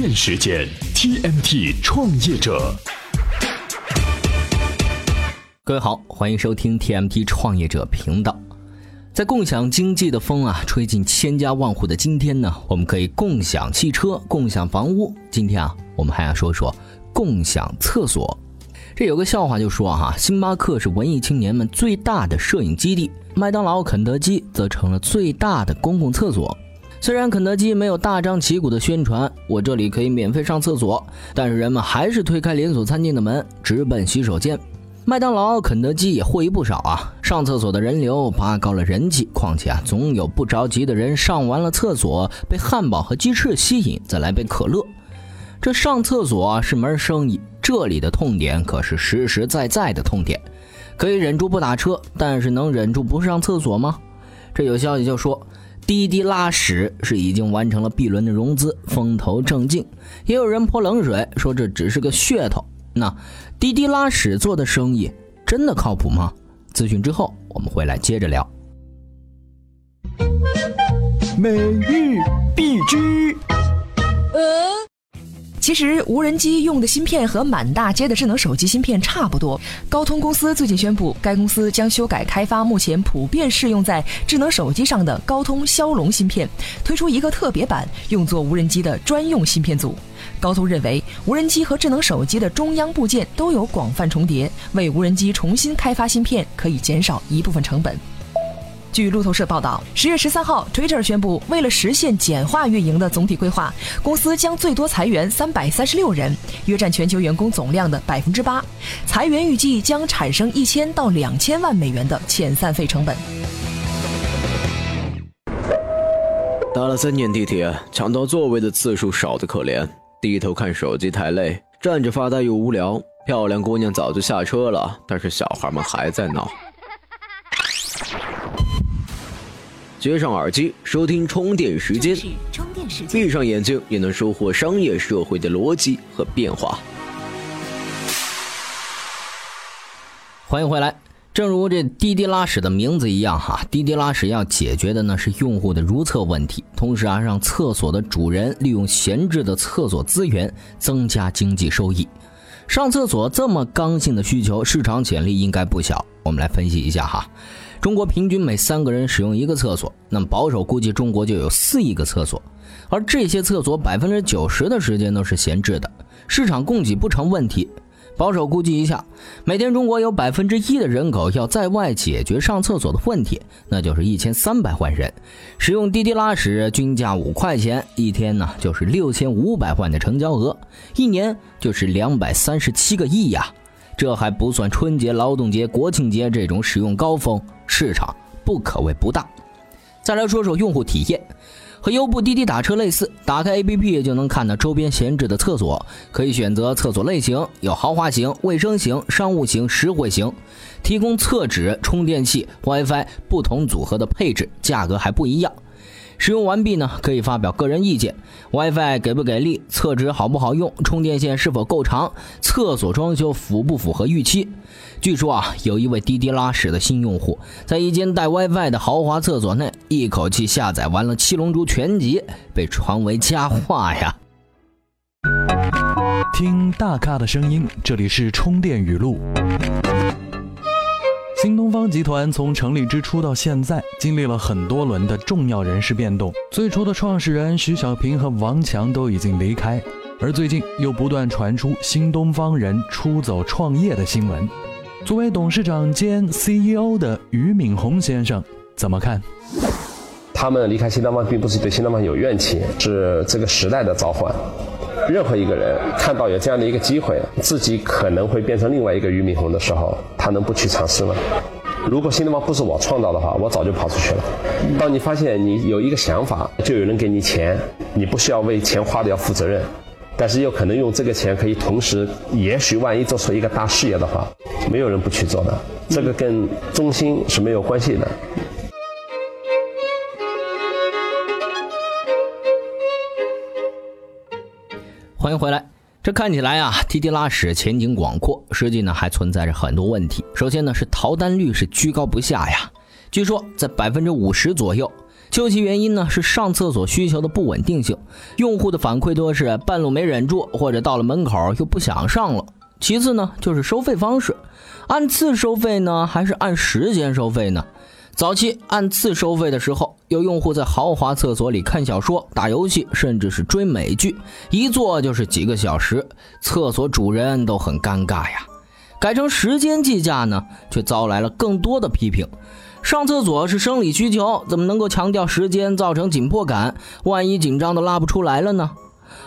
电时间 TMT 创业者，各位好，欢迎收听 TMT 创业者频道。在共享经济的风啊吹进千家万户的今天呢，我们可以共享汽车、共享房屋。今天啊，我们还要说说共享厕所。这有个笑话就说哈，星巴克是文艺青年们最大的摄影基地，麦当劳、肯德基则成了最大的公共厕所。虽然肯德基没有大张旗鼓的宣传我这里可以免费上厕所，但是人们还是推开连锁餐厅的门，直奔洗手间。麦当劳、肯德基也获益不少啊，上厕所的人流拔高了人气。况且啊，总有不着急的人上完了厕所，被汉堡和鸡翅吸引，再来杯可乐。这上厕所是门生意，这里的痛点可是实实在在的痛点。可以忍住不打车，但是能忍住不上厕所吗？这有消息就说，滴滴拉屎是已经完成了 B 轮的融资，风头正劲。也有人泼冷水，说这只是个噱头。那滴滴拉屎做的生意真的靠谱吗？咨询之后，我们回来接着聊。每日必知。其实无人机用的芯片和满大街的智能手机芯片差不多。高通公司最近宣布，该公司将修改开发目前普遍适用在智能手机上的高通骁龙芯片，推出一个特别版，用作无人机的专用芯片组。高通认为，无人机和智能手机的中央部件都有广泛重叠，为无人机重新开发芯片可以减少一部分成本。据路透社报道，十月十三号，Twitter 宣布，为了实现简化运营的总体规划，公司将最多裁员三百三十六人，约占全球员工总量的百分之八。裁员预计将产生一千到两千万美元的遣散费成本。打了三年地铁，抢到座位的次数少得可怜，低头看手机太累，站着发呆又无聊。漂亮姑娘早就下车了，但是小孩们还在闹。接上耳机，收听充电时间。闭上眼睛，也能收获商业社会的逻辑和变化。欢迎回来。正如这滴滴拉屎的名字一样，哈，滴滴拉屎要解决的呢是用户的如厕问题，同时啊，让厕所的主人利用闲置的厕所资源，增加经济收益。上厕所这么刚性的需求，市场潜力应该不小。我们来分析一下哈。中国平均每三个人使用一个厕所，那么保守估计中国就有四亿个厕所，而这些厕所百分之九十的时间都是闲置的，市场供给不成问题。保守估计一下，每天中国有百分之一的人口要在外解决上厕所的问题，那就是一千三百万人。使用滴滴拉屎均价五块钱，一天呢就是六千五百万的成交额，一年就是两百三十七个亿呀。这还不算春节、劳动节、国庆节这种使用高峰，市场不可谓不大。再来说说用户体验，和优步、滴滴打车类似，打开 APP 就能看到周边闲置的厕所，可以选择厕所类型，有豪华型、卫生型、商务型、实惠型，提供厕纸、充电器、WiFi 不同组合的配置，价格还不一样。使用完毕呢，可以发表个人意见：WiFi 给不给力？厕纸好不好用？充电线是否够长？厕所装修符不符合预期？据说啊，有一位滴滴拉屎的新用户，在一间带 WiFi 的豪华厕所内，一口气下载完了《七龙珠》全集，被传为佳话呀。听大咖的声音，这里是充电语录。新东方集团从成立之初到现在，经历了很多轮的重要人事变动。最初的创始人徐小平和王强都已经离开，而最近又不断传出新东方人出走创业的新闻。作为董事长兼 CEO 的俞敏洪先生怎么看？他们离开新东方，并不是对新东方有怨气，是这个时代的召唤。任何一个人看到有这样的一个机会，自己可能会变成另外一个俞敏洪的时候，他能不去尝试吗？如果新东方不是我创造的话，我早就跑出去了。当你发现你有一个想法，就有人给你钱，你不需要为钱花的要负责任，但是又可能用这个钱可以同时，也许万一做出一个大事业的话，没有人不去做的。这个跟中心是没有关系的。欢迎回来。这看起来啊，滴滴拉屎前景广阔，实际呢还存在着很多问题。首先呢是逃单率是居高不下呀，据说在百分之五十左右。究其原因呢，是上厕所需求的不稳定性。用户的反馈多是半路没忍住，或者到了门口又不想上了。其次呢，就是收费方式，按次收费呢，还是按时间收费呢？早期按次收费的时候，有用户在豪华厕所里看小说、打游戏，甚至是追美剧，一坐就是几个小时，厕所主人都很尴尬呀。改成时间计价呢，却遭来了更多的批评。上厕所是生理需求，怎么能够强调时间造成紧迫感？万一紧张的拉不出来了呢？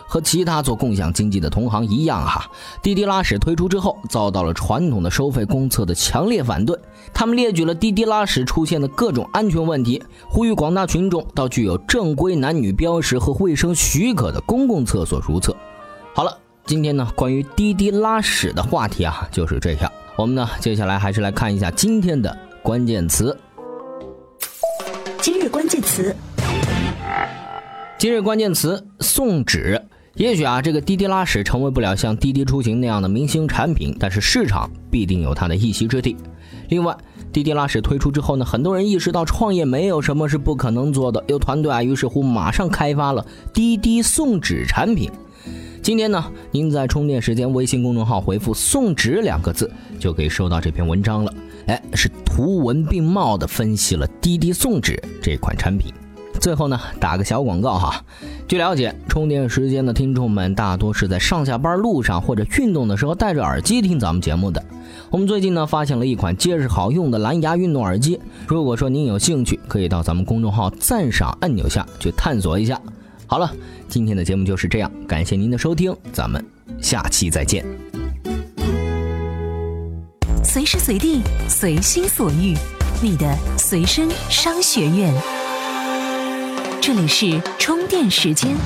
和其他做共享经济的同行一样，哈，滴滴拉屎推出之后，遭到了传统的收费公厕的强烈反对。他们列举了滴滴拉屎出现的各种安全问题，呼吁广大群众到具有正规男女标识和卫生许可的公共厕所如厕。好了，今天呢，关于滴滴拉屎的话题啊，就是这样。我们呢，接下来还是来看一下今天的关键词。今日关键词。今日关键词：送纸。也许啊，这个滴滴拉屎成为不了像滴滴出行那样的明星产品，但是市场必定有它的一席之地。另外，滴滴拉屎推出之后呢，很多人意识到创业没有什么是不可能做的，有团队啊，于是乎马上开发了滴滴送纸产品。今天呢，您在充电时间微信公众号回复“送纸”两个字，就可以收到这篇文章了。哎，是图文并茂的分析了滴滴送纸这款产品。最后呢，打个小广告哈。据了解，充电时间的听众们大多是在上下班路上或者运动的时候戴着耳机听咱们节目的。我们最近呢发现了一款结实好用的蓝牙运动耳机。如果说您有兴趣，可以到咱们公众号赞赏按钮下去探索一下。好了，今天的节目就是这样，感谢您的收听，咱们下期再见。随时随地，随心所欲，你的随身商学院。这里是充电时间。